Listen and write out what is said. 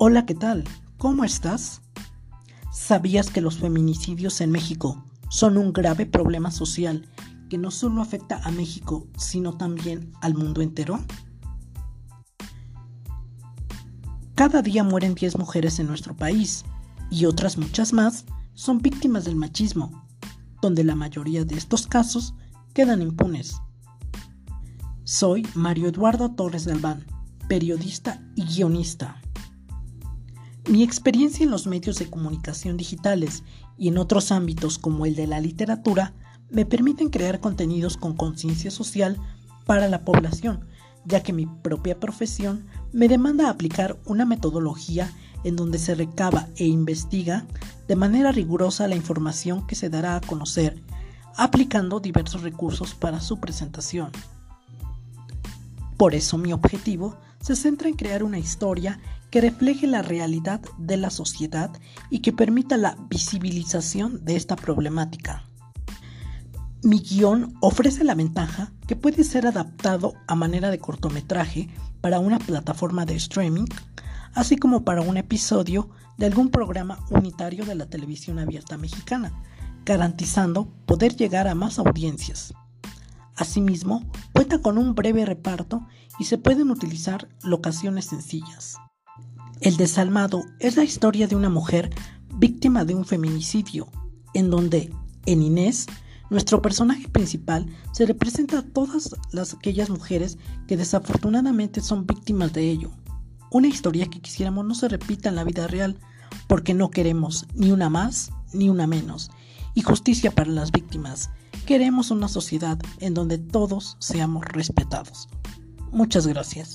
Hola, ¿qué tal? ¿Cómo estás? ¿Sabías que los feminicidios en México son un grave problema social que no solo afecta a México, sino también al mundo entero? Cada día mueren 10 mujeres en nuestro país y otras muchas más son víctimas del machismo, donde la mayoría de estos casos quedan impunes. Soy Mario Eduardo Torres Galván, periodista y guionista. Mi experiencia en los medios de comunicación digitales y en otros ámbitos como el de la literatura me permiten crear contenidos con conciencia social para la población, ya que mi propia profesión me demanda aplicar una metodología en donde se recaba e investiga de manera rigurosa la información que se dará a conocer, aplicando diversos recursos para su presentación. Por eso mi objetivo se centra en crear una historia que refleje la realidad de la sociedad y que permita la visibilización de esta problemática. Mi guion ofrece la ventaja que puede ser adaptado a manera de cortometraje para una plataforma de streaming, así como para un episodio de algún programa unitario de la televisión abierta mexicana, garantizando poder llegar a más audiencias. Asimismo, cuenta con un breve reparto y se pueden utilizar locaciones sencillas. El desalmado es la historia de una mujer víctima de un feminicidio, en donde, en Inés, nuestro personaje principal se representa a todas las, aquellas mujeres que desafortunadamente son víctimas de ello. Una historia que quisiéramos no se repita en la vida real, porque no queremos ni una más ni una menos. Y justicia para las víctimas. Queremos una sociedad en donde todos seamos respetados. Muchas gracias.